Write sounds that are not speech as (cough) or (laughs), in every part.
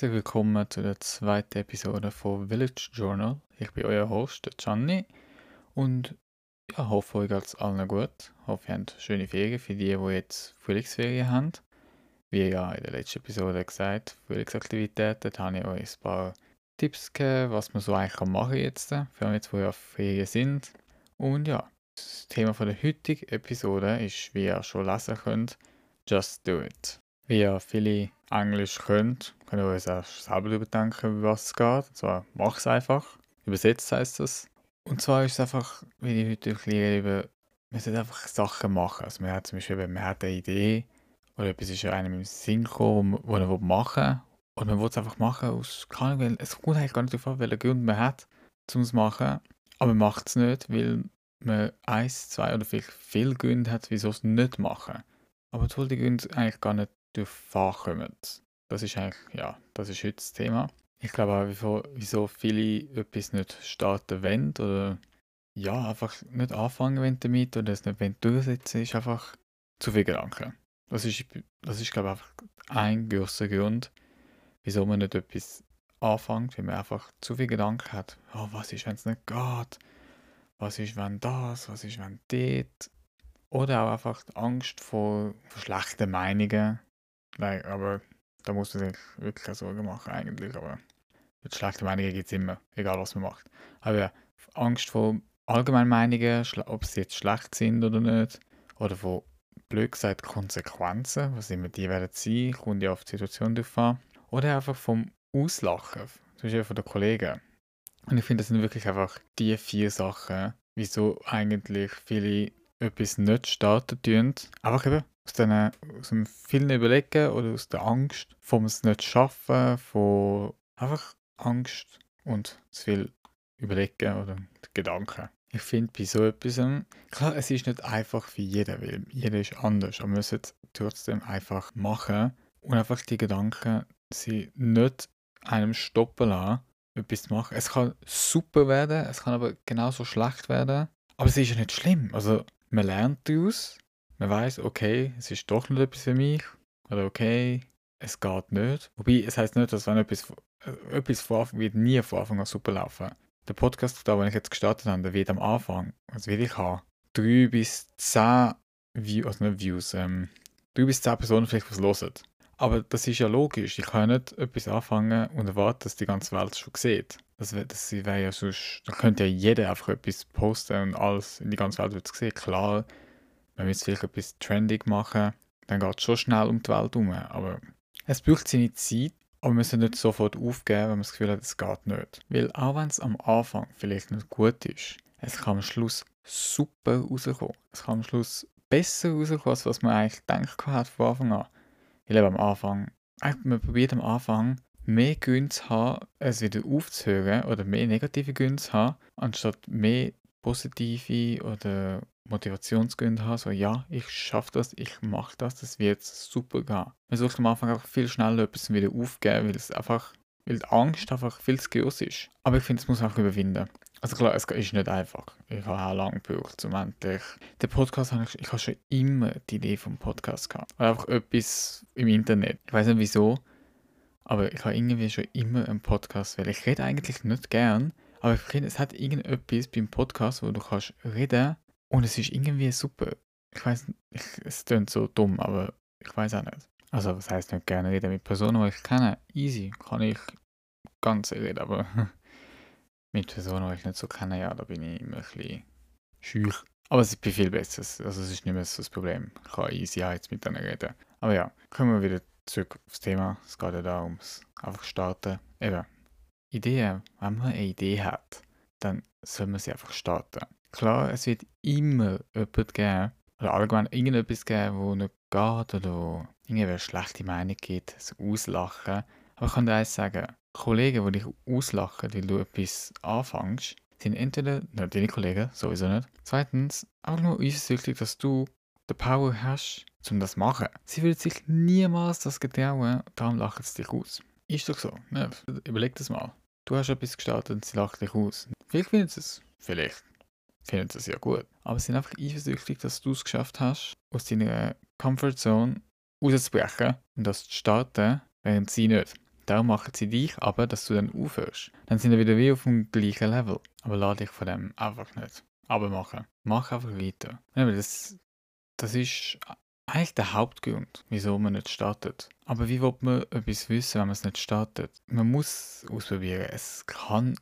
Herzlich willkommen zu der zweiten Episode von Village Journal. Ich bin euer Host, Gianni, und ja, hoffe, euch geht's allen gut. Ich hoffe, ihr habt schöne Ferien für die, die jetzt Frühlingsferien haben. Wie ja in der letzten Episode gesagt, Frühlingsaktivitäten, da habe ich euch ein paar Tipps gegeben, was man so eigentlich machen kann jetzt, für allem jetzt, wo auf Ferien sind. Und ja, das Thema von der heutigen Episode ist, wie ihr schon lesen könnt, Just Do It. Wie ihr viele Englisch könnt, könnt ihr euch selber überdenken, wie was es geht. Und zwar, mach es einfach. Übersetzt heißt das. Und zwar ist es einfach, wie ich heute erkläre, über, man sollte einfach Sachen machen. Also man hat zum Beispiel, man hat eine Idee oder etwas ist einem im Sinn gekommen, wo man machen will. Und man will es einfach machen aus, keine Ahnung, es kommt eigentlich gar nicht darauf an, welchen Grund man hat, um es zu machen. Aber man macht es nicht, weil man eins, zwei oder vielleicht viele Gründe hat, wieso es nicht machen. Aber die Gründe eigentlich gar nicht durch kommen. Das ist eigentlich, ja, das ist heute das Thema. Ich glaube auch, wieso, viele etwas nicht starten wollen oder ja, einfach nicht anfangen wollen damit oder es nicht wollen durchsetzen, ist einfach zu viel Gedanken. Das ist, das ist glaube ich, einfach ein grosser Grund, wieso man nicht etwas anfängt, weil man einfach zu viel Gedanken hat. Oh, was ist, wenn es nicht geht? Was ist, wenn das? Was ist, wenn dort? Oder auch einfach die Angst vor, vor schlechten Meinungen Nein, aber da muss man sich wirklich keine Sorgen machen eigentlich. Aber schlechte Meinungen gibt es immer, egal was man macht. Aber Angst vor Allgemeinmeinungen, ob sie jetzt schlecht sind oder nicht, oder von blöd gesagt Konsequenzen, was immer die werden sein, kommt ja auf die Situation drauf an. Oder einfach vom Auslachen, zum Beispiel von den Kollegen. Und ich finde, das sind wirklich einfach die vier Sachen, wieso eigentlich viele etwas nicht starten tun. Einfach eben aus, den, aus dem vielen Überlegen oder aus der Angst vom es nicht schaffen, von einfach Angst und zu viel Überlegen oder Gedanken. Ich finde bei so etwas, klar, es ist nicht einfach für jeden, weil jeder ist anders, aber man muss es trotzdem einfach machen und einfach die Gedanken sie nicht einem stoppen lassen, etwas zu machen. Es kann super werden, es kann aber genauso schlecht werden, aber es ist ja nicht schlimm. Also man lernt daraus, man weiß, okay, es ist doch nicht etwas für mich. Oder okay, es geht nicht. Wobei, es heißt nicht, dass wenn etwas, äh, etwas von Anfang wird nie von Anfang an super laufen. Der Podcast, da, den ich jetzt gestartet habe, der wird am Anfang, also will ich haben, drei bis zehn Views, also nicht Views, ähm, drei bis zehn Personen vielleicht was hören. Aber das ist ja logisch. Ich kann nicht etwas anfangen und erwarten, dass die ganze Welt schon sieht. Das, das wäre ja sonst, da könnte ja jeder einfach etwas posten und alles in die ganze Welt wird es sehen. Klar, wenn wir jetzt vielleicht etwas trendig machen, dann geht es schon schnell um die Welt herum. Aber es braucht seine Zeit, aber wir müssen nicht sofort aufgeben, wenn man das Gefühl hat, es geht nicht. Weil auch wenn es am Anfang vielleicht nicht gut ist, es kann am Schluss super rauskommen. Es kann am Schluss besser rauskommen, als was man eigentlich gedacht hat von Anfang an. Ich lebe am Anfang, man probiert am Anfang mehr Gründe zu haben, es wieder aufzuhören oder mehr negative Gründe zu haben, anstatt mehr positive oder Motivationsgründe haben, so ja, ich schaffe das, ich mache das, das wird super gehen. Man sollte am Anfang einfach viel schneller etwas wieder aufgeben, weil es einfach, weil die Angst einfach viel zu groß ist. Aber ich finde, es muss man einfach überwinden. Also klar, es ist nicht einfach. Ich habe auch lange gebraucht, um endlich... Den Podcast habe ich, ich habe schon immer die Idee vom Podcast gehabt. Oder einfach etwas im Internet. Ich weiß nicht wieso, aber ich habe irgendwie schon immer einen Podcast, weil ich rede eigentlich nicht gern, aber ich finde, es hat irgendetwas beim Podcast, wo du kannst reden und es ist irgendwie super. Ich weiß nicht, es klingt so dumm, aber ich weiß auch nicht. Also, was heißt nicht gerne reden mit Personen, die ich kenne? Easy, kann ich ganz reden, aber (laughs) mit Personen, die ich nicht so kenne, ja, da bin ich immer ein bisschen schüch. Aber es ist viel besser. Also, es ist nicht mehr so das Problem. Ich kann easy jetzt mit denen reden. Aber ja, kommen wir wieder zurück aufs Thema. Es geht ja darum, einfach starten. Eben, Ideen. Wenn man eine Idee hat, dann soll man sie einfach starten. Klar, es wird immer jemand geben, oder allgemein irgendetwas geben, wo nicht geht oder wo irgendeine schlechte Meinung gibt, so auslachen. Aber ich kann dir eins sagen, Kollegen, die dich auslachen, weil du etwas anfängst, sind entweder nicht deine Kollegen, sowieso nicht. Zweitens, einfach nur eifersüchtig, dass du die Power hast, um das zu machen. Sie würden sich niemals das getrauen, darum lachen sie dich aus. Ist doch so. Ne? Überleg das mal. Du hast etwas gestartet und sie lachen dich aus. Vielleicht finden sie es. Vielleicht finden sie es ja gut. Aber sie sind einfach eifersüchtig, dass du es geschafft hast, aus deiner Comfortzone rauszubrechen und das zu starten, während sie nicht. Darum machen sie dich aber, dass du dann aufhörst. Dann sind wir wieder wie auf dem gleichen Level. Aber lade dich von dem einfach nicht. Aber machen. Mach einfach weiter. Das, das ist eigentlich der Hauptgrund, wieso man nicht startet. Aber wie will man etwas wissen, wenn man es nicht startet? Man muss ausprobieren. Es kann,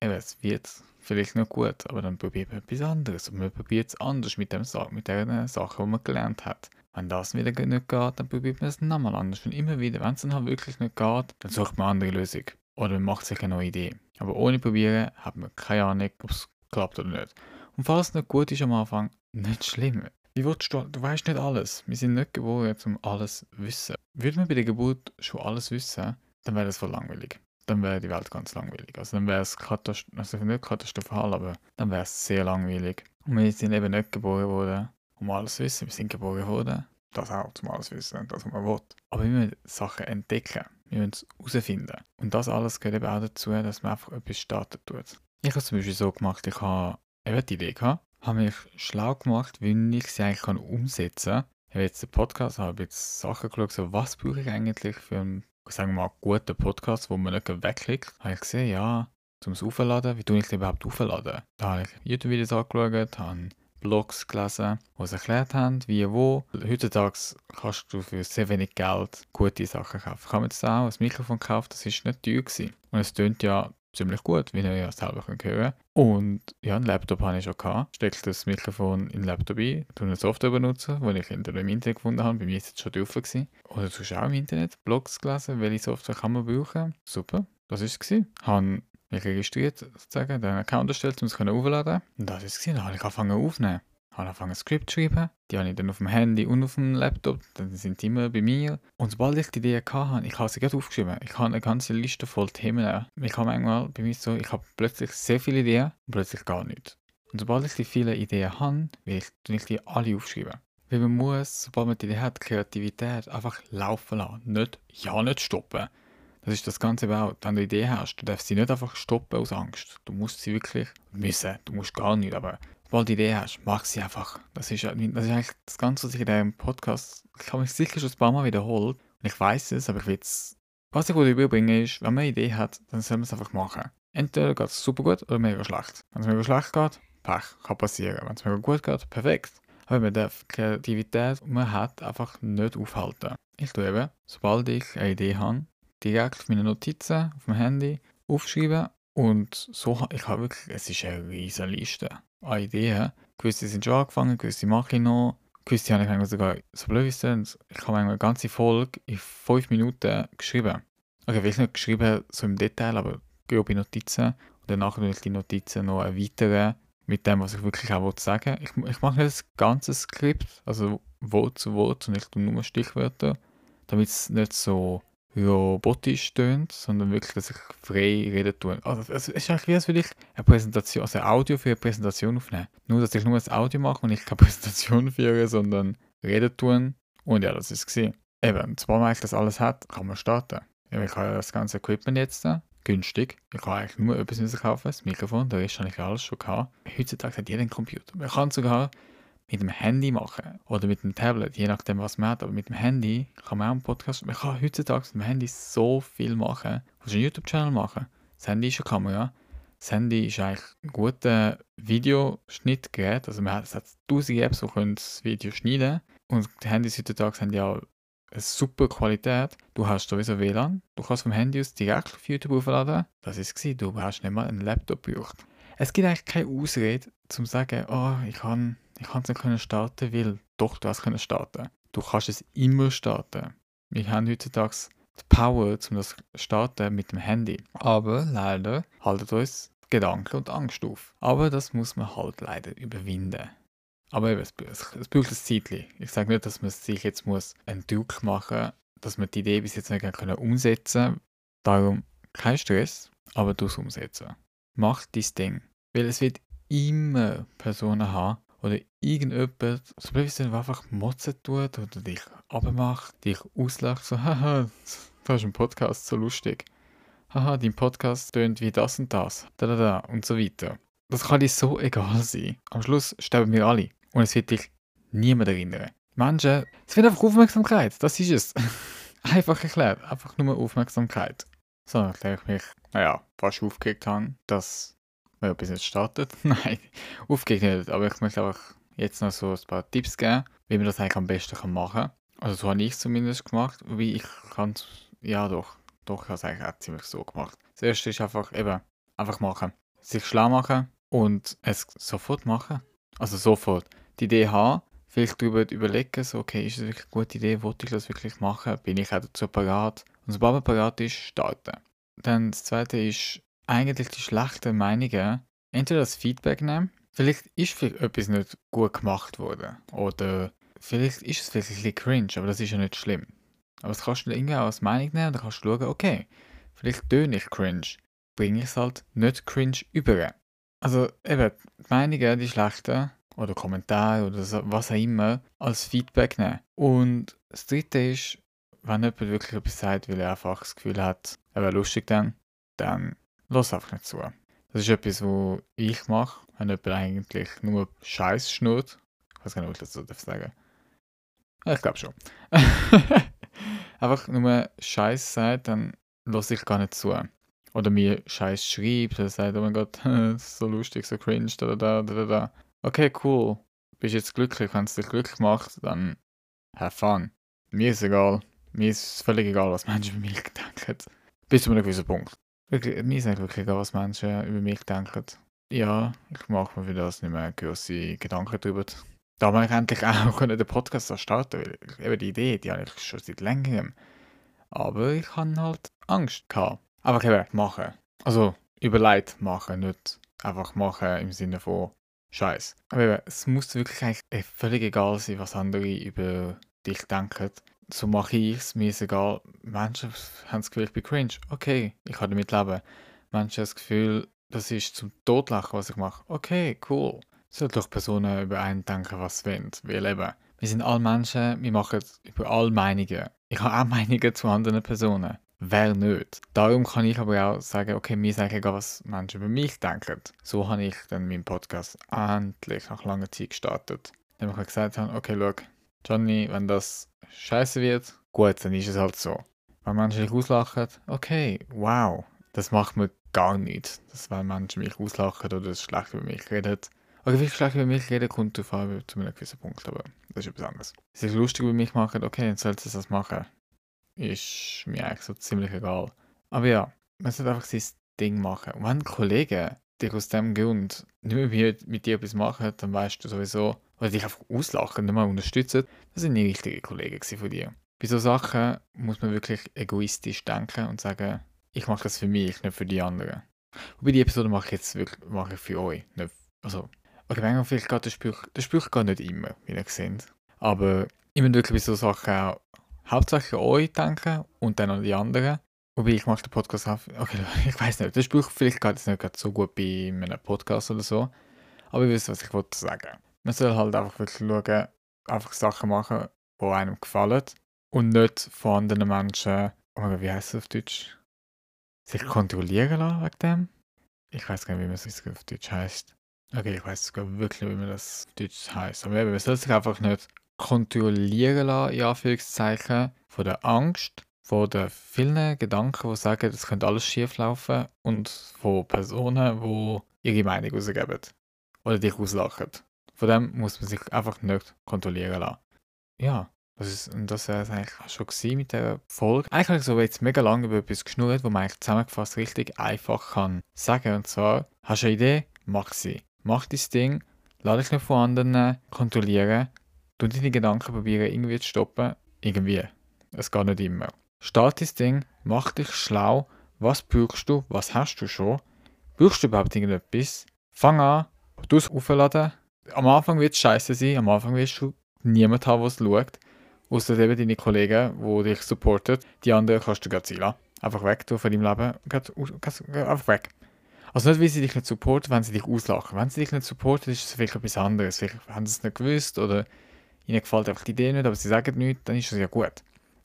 eben, es wird vielleicht noch gut, aber dann probiert man etwas anderes. Und man probiert es anders mit, dem, mit der Sache, die man gelernt hat. Wenn das wieder nicht geht, dann probiert man es nochmal anders. Und immer wieder, wenn es dann halt wirklich nicht geht, dann sucht man eine andere Lösung. Oder man macht sich eine neue Idee. Aber ohne probieren hat man keine Ahnung, ob es klappt oder nicht. Und falls es nicht gut ist am Anfang, nicht schlimm. Wie willst du, du weißt nicht alles. Wir sind nicht geboren, um alles zu wissen. Würde man bei der Geburt schon alles wissen, dann wäre das voll langweilig. Dann wäre die Welt ganz langweilig. Also dann wäre es katast also nicht katastrophal, aber dann wäre es sehr langweilig. Und wir sind eben nicht geboren worden, um alles zu wissen. Wir sind geboren worden, das auch zum alles wissen, das was man will. Aber wir müssen Sachen entdecken. Wir müssen es herausfinden. Und das alles gehört eben auch dazu, dass man einfach etwas starten tut. Ich habe es zum Beispiel so gemacht, ich habe eben die Idee gehabt, habe mich schlau gemacht, wie ich sie eigentlich umsetzen kann. Ich habe jetzt den Podcast, habe jetzt Sachen geschaut, so was brauche ich eigentlich für einen, sagen wir mal, guten Podcast, wo man nicht wegklickt. Habe ich gesehen, ja, zum Aufladen, wie tue ich den überhaupt aufladen? Da habe ich YouTube-Videos angeschaut, habe Blogs gelesen, die es erklärt haben, wie wo. Heutzutage kannst du für sehr wenig Geld gute Sachen kaufen. Ich habe jetzt auch ein Mikrofon gekauft, das ist nicht teuer gewesen. Und es tönt ja ziemlich gut, wie ihr ja selber könnt hören Und ja, einen Laptop habe ich schon gehabt. Stecke das Mikrofon in den Laptop ein, tue eine Software benutzen, die ich hinter dem Internet gefunden habe. Bei mir ist es schon drauf gewesen. Oder du auch im Internet Blogs gelesen, welche Software kann man brauchen. Super, das war es. Ich Habe registriert, sozusagen, den Account erstellt, um es aufladen Und das war es. Dann habe ich angefangen aufzunehmen habe angefangen ein Skript zu schreiben. Die habe ich dann auf dem Handy und auf dem Laptop. Dann sind die immer bei mir. Und sobald ich die Idee hatte, ich habe sie gerade aufgeschrieben. Ich habe eine ganze Liste voll Themen. Ich habe manchmal bei mir so, ich habe plötzlich sehr viele Ideen und plötzlich gar nichts. Und sobald ich die vielen Ideen habe, will ich, ich die alle aufschreiben. Weil man muss, sobald man die Idee hat, Kreativität einfach laufen lassen. Nicht, ja, nicht stoppen. Das ist das Ganze auch. Wenn du eine Idee hast, du darfst sie nicht einfach stoppen aus Angst. Du musst sie wirklich müssen. Du musst gar nicht, aber sobald du Idee hast, mach sie einfach. Das ist, das ist eigentlich das Ganze, was ich in diesem Podcast, ich habe mich sicher schon ein paar Mal wiederholt. Und ich weiß es, aber ich will es. Was ich überbringen ist, wenn man eine Idee hat, dann soll man es einfach machen. Entweder geht es super gut oder mega schlecht. Wenn es mega schlecht geht, Pech, kann passieren. Wenn es mega gut geht, perfekt. Aber man darf Kreativität, die man hat, einfach nicht aufhalten. Ich tue eben, sobald ich eine Idee habe, direkt meine Notizen auf dem Handy aufschreiben und so, ich habe wirklich, es ist eine riesige Liste an Ideen. Gewisse sind schon angefangen, gewisse mache ich noch. Gewisse habe ich eigentlich sogar, so blöd ist es, ich habe eine ganze Folge in fünf Minuten geschrieben. Okay, vielleicht nicht geschrieben so im Detail, aber grobe Notizen. Und danach will ich die Notizen noch erweitern mit dem, was ich wirklich auch sagen will. Ich, ich mache das ganze Skript, also Wort zu Wort, und ich tue nur Stichwörter, damit es nicht so robotisch tönt, sondern wirklich, dass ich frei reden tue. Also, es ist eigentlich wie, als würde ich eine Präsentation, also ein Audio für eine Präsentation aufnehmen. Nur, dass ich nur das Audio mache und ich keine (laughs) Präsentation führe, sondern reden tun. Und ja, das ist es. Eben, sobald man das alles hat, kann man starten. ich habe das ganze Equipment jetzt da, günstig. Ich kann eigentlich nur etwas kaufen, das Mikrofon, der Rest habe ich alles schon gehabt. Heutzutage hat jeder einen Computer. Man kann sogar mit dem Handy machen oder mit dem Tablet, je nachdem, was man hat. Aber mit dem Handy kann man auch einen Podcast. Man kann heutzutage mit dem Handy so viel machen. Du kannst einen YouTube-Channel machen. Das Handy ist eine Kamera. Das Handy ist eigentlich ein guter Videoschnittgerät. Also man hat, es hat tausende Apps, die das Video schneiden Und die Handys heutzutage haben ja eine super Qualität. Du hast sowieso WLAN. Du kannst vom Handy aus direkt auf YouTube aufladen. Das ist es. Du hast nicht mal einen Laptop gebraucht. Es gibt eigentlich keine Ausrede, zum zu sagen, oh, ich kann ich kann es nicht starten, weil doch, du hast können starten. Du kannst es immer starten. Wir haben heutzutage die Power, um das starten mit dem Handy. Aber leider haltet uns Gedanken und Angst auf. Aber das muss man halt leider überwinden. Aber eben, es, es braucht ein Zeitchen. Ich sage nicht, dass man sich jetzt muss einen Druck machen muss, dass man die Idee bis jetzt nicht können umsetzen. Darum kein Stress, aber du es umsetzen. Mach dein Ding. Weil es wird immer Personen haben, oder irgendjemand, so blöd ist, einfach motzen tut oder dich abmacht, dich auslacht, so, (laughs) haha, du hast einen Podcast, so lustig. Haha, dein Podcast tönt wie das und das, da, da, da und so weiter. Das kann dir so (laughs) egal sein. Am Schluss sterben wir alle und es wird dich niemand erinnern. Menschen, es wird einfach Aufmerksamkeit, das ist es. (laughs) Einfach erklärt, einfach nur Aufmerksamkeit. So, nachdem ich mich, naja, fast aufgeregt habe, dass wir etwas nicht startet. (laughs) Nein, aufgeregt nicht, aber ich möchte einfach jetzt noch so ein paar Tipps geben, wie man das eigentlich am besten machen kann. Also so habe ich es zumindest gemacht, wie ich kann ja doch, doch, ich habe es eigentlich auch ziemlich so gemacht. Das erste ist einfach eben, einfach machen. Sich schlau machen und es sofort machen. Also sofort. Die Idee haben, vielleicht darüber überlegen, so, okay, ist es wirklich eine gute Idee, wollte ich das wirklich machen, bin ich auch dazu parat? Und sobald man parat ist, starten. Dann das zweite ist, eigentlich die schlechten Meinungen, entweder das Feedback nehmen, vielleicht ist vielleicht etwas nicht gut gemacht worden, oder vielleicht ist es vielleicht ein bisschen cringe, aber das ist ja nicht schlimm. Aber das kannst du irgendwie auch als Meinung nehmen, dann kannst du schauen, okay, vielleicht töne ich cringe, bringe ich es halt nicht cringe über. Also eben, die Meinungen, die schlechten, oder Kommentare oder so, was auch immer, als Feedback nehmen. Und das dritte ist, wenn jemand wirklich etwas sagt, weil er einfach das Gefühl hat, er wäre lustig dann, dann lass einfach nicht zu. Das ist etwas, was ich mache, wenn jemand eigentlich nur Scheiß schnurrt. Ich weiß gar nicht, was ich dazu sagen darf. Ich glaube schon. (laughs) einfach nur Scheiß sagt, dann lasse ich gar nicht zu. Oder mir Scheiß schreibt, oder sagt, oh mein Gott, (laughs) so lustig, so cringe, da, da, da, da. Okay, cool. Bist jetzt glücklich, wenn es dich glücklich macht, dann have fun. Mir ist egal. Mir ist völlig egal, was Menschen über mich (laughs) denken. Bis zu einem gewissen Punkt. Wirklich, mir ist eigentlich wirklich was Menschen über mich denken. Ja, ich mache mir für das nicht mehr große Gedanken darüber. Da habe ich endlich auch den Podcast starten weil eben die Idee, die habe ich schon seit längerem. Aber ich hatte halt Angst gehabt. Einfach eben machen. Also überlegt machen, nicht einfach machen im Sinne von Scheiß. Aber eben, es muss wirklich eigentlich völlig egal sein, was andere über dich denken. So mache ich es, mir ist egal. Menschen haben das Gefühl, ich bin cringe. Okay, ich kann damit leben. Menschen haben das Gefühl, das ist zum Totlachen, was ich mache. Okay, cool. Sollen doch Personen über einen denken, was sie wollen. Weil eben, wir sind alle Menschen, wir machen über alle Meinungen. Ich habe auch (laughs) Meinungen zu anderen Personen. Wer nicht? Darum kann ich aber auch sagen, okay, mir ist eigentlich egal, was Menschen über mich denken. So habe ich dann meinen Podcast endlich nach langer Zeit gestartet. Dann habe ich gesagt, okay, schau, Johnny, wenn das scheiße wird, gut, dann ist es halt so. Wenn Menschen dich auslachen, okay, wow, das macht mir gar nichts. Dass wenn Menschen mich auslachen oder schlecht über mich reden. Oder wie schlecht über mich reden, kommt zu einem gewissen Punkt, aber das ist etwas anderes. Wenn sie lustig über mich machen, okay, dann sollst du das machen ist mir eigentlich so ziemlich egal. Aber ja, man sollte einfach sein Ding machen. Und wenn Kollegen dich aus dem Grund nicht mehr mit dir etwas machen, dann weißt du sowieso, oder dich einfach auslachen, nicht mal unterstützen, das sind nicht richtige Kollegen von dir. Bei so Sachen muss man wirklich egoistisch denken und sagen, ich mache das für mich, nicht für die anderen. Wobei die Episode mache ich jetzt wirklich mache ich für euch. Nicht, also, okay, manchmal vielleicht geht der Spruch, der Spruch geht nicht immer, wie ihr seht. Aber ich muss wirklich bei so Sachen auch hauptsächlich an euch denken und dann an die anderen. Wobei ich mache den Podcast auf. Okay, (laughs) ich weiß nicht. Der Spruch vielleicht geht es nicht so gut bei einem Podcast oder so. Aber ihr wisst, was ich wollte sagen. Man soll halt einfach wirklich schauen, einfach Sachen machen, die einem gefallen. Und nicht von anderen Menschen, wie heißt es auf Deutsch? Sich kontrollieren lassen wegen dem? Ich weiß gar nicht, wie man es auf Deutsch heißt. Okay, ich weiß sogar wirklich wie man das auf Deutsch heißt. Aber eben, man soll sich einfach nicht kontrollieren lassen, in Anführungszeichen, von der Angst, von den vielen Gedanken, die sagen, es könnte alles schief laufen und von Personen, die ihre Meinung rausgeben oder dich auslachen. Von dem muss man sich einfach nicht kontrollieren lassen. Ja, das ist, und das war es eigentlich schon mit der Folge. Eigentlich habe ich so jetzt mega lange über etwas geschnurrt, wo man eigentlich zusammengefasst richtig einfach kann sagen. Und zwar, hast du eine Idee? Mach sie. Mach dein Ding, lade dich nicht von anderen kontrollieren Du deine Gedanken probieren irgendwie zu stoppen. Irgendwie. Es geht nicht immer. Start das Ding, mach dich schlau. Was brauchst du? Was hast du schon? Brauchst du überhaupt irgendetwas? Fang an, du es aufladen. Am Anfang wird es scheiße sein, am Anfang wirst du niemanden haben, der es schaut. Außer eben deine Kollegen, die dich supporten. Die anderen kannst du gerade ziehen Einfach weg du von deinem Leben. einfach weg. Also nicht, weil sie dich nicht supporten, wenn sie dich auslachen. Wenn sie dich nicht supporten, ist es vielleicht etwas anderes. Vielleicht haben sie es nicht gewusst oder ihnen gefällt einfach die Idee nicht, aber sie sagen nichts, dann ist das ja gut.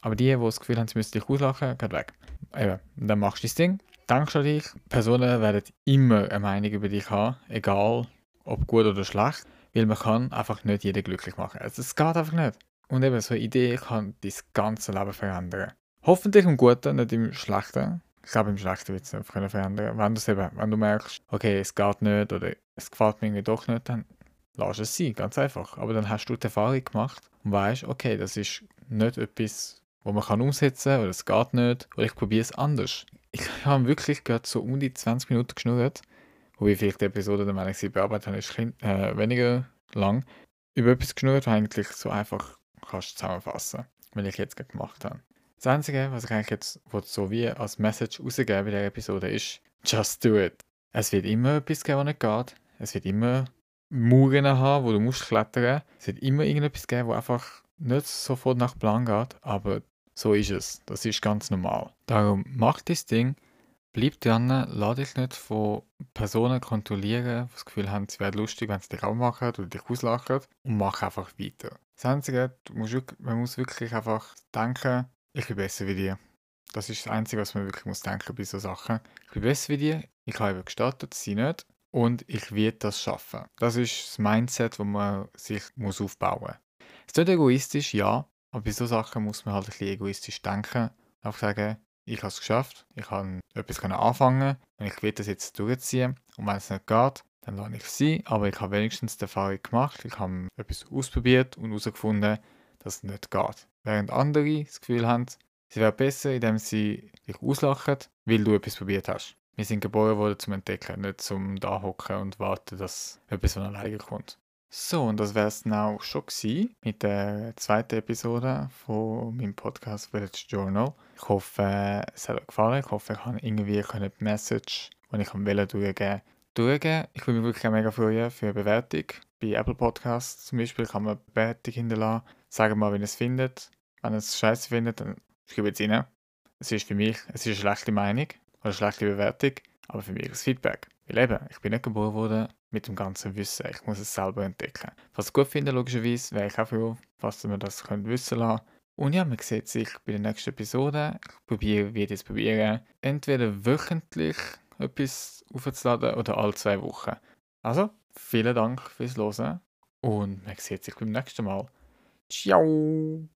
Aber die, die das Gefühl haben, sie müssen dich auslachen, geht weg. Eben, dann machst du das Ding, denkst an dich. Personen werden immer eine Meinung über dich haben, egal ob gut oder schlecht, weil man kann einfach nicht jeden glücklich machen. Also es geht einfach nicht. Und eben, so eine Idee kann dein ganze Leben verändern. Hoffentlich im Guten, nicht im Schlechten. Ich glaube, im Schlechten wird es nicht verändern. Wenn, eben, wenn du merkst, okay, es geht nicht oder es gefällt mir irgendwie doch nicht, dann lass es sein, ganz einfach. Aber dann hast du die Erfahrung gemacht und weißt, okay, das ist nicht etwas, wo man kann umsetzen kann oder es geht nicht oder ich probiere es anders. Ich (laughs) habe wirklich gerade so um die 20 Minuten geschnurrt, wobei vielleicht die Episode, wenn ich sie bearbeitet habe, ist äh, weniger lang, über etwas geschnurrt, was eigentlich so einfach kannst zusammenfassen, was ich jetzt gemacht habe. Das Einzige, was ich eigentlich jetzt so wie als Message rausgeben bei dieser Episode ist, just do it. Es wird immer etwas geben, was nicht geht. Es wird immer Mauern haben, wo du musst klettern. Es wird immer irgendetwas geben, wo einfach nicht sofort nach Plan geht, aber so ist es. Das ist ganz normal. Darum mach das Ding, bleib dran, lass dich nicht von Personen kontrollieren, die das Gefühl haben, sie wären lustig, wenn sie dich auch machen oder dich auslachen und mach einfach weiter. Das Einzige, musst, man muss wirklich einfach denken, ich bin besser wie dir. Das ist das Einzige, was man wirklich muss denken bei so Sachen. Ich bin besser wie dir, ich habe gestartet, sie nicht und ich werde das schaffen. Das ist das Mindset, das man sich muss aufbauen muss. Es ist egoistisch, ja, aber bei solchen Sachen muss man halt ein bisschen egoistisch denken. Einfach sagen, ich habe es geschafft, ich kann etwas anfangen und ich will das jetzt durchziehen. Und wenn es nicht geht, dann lasse ich es sein. Aber ich habe wenigstens die Erfahrung gemacht, ich habe etwas ausprobiert und herausgefunden, dass es nicht geht. Während andere das Gefühl haben, sie wären besser, indem sie dich auslachen, weil du etwas probiert hast. Wir sind geboren worden zum Entdecken, nicht zum da hocken und warten, dass etwas von alleine kommt. So, und das wäre es auch schon gewesen mit der zweiten Episode von meinem Podcast Village Journal. Ich hoffe, es hat euch gefallen. Ich hoffe, ich kann irgendwie die Message, die ich am Willen durchgeben. Ich würde mich wirklich mega freuen für eine Bewertung. Bei Apple Podcasts zum Beispiel kann man eine Bewertung hinterlassen. Sagen mal, wenn ihr es findet. Wenn ihr es scheiße findet, dann schreibt es rein. Es ist für mich es ist eine schlechte Meinung oder eine schlechte Bewertung, aber für mich ist es Feedback. Weil eben, ich bin nicht geboren worden mit dem ganzen Wissen. Ich muss es selber entdecken. Was ich gut finde, logischerweise, wäre ich auch froh, falls ihr das könnt wissen lassen Und ja, man sieht sich bei der nächsten Episode. Ich probiere, ich das probieren. Entweder wöchentlich etwas aufzuladen oder alle zwei Wochen. Also, vielen Dank fürs Hören und man sieht sich beim nächsten Mal. Ciao!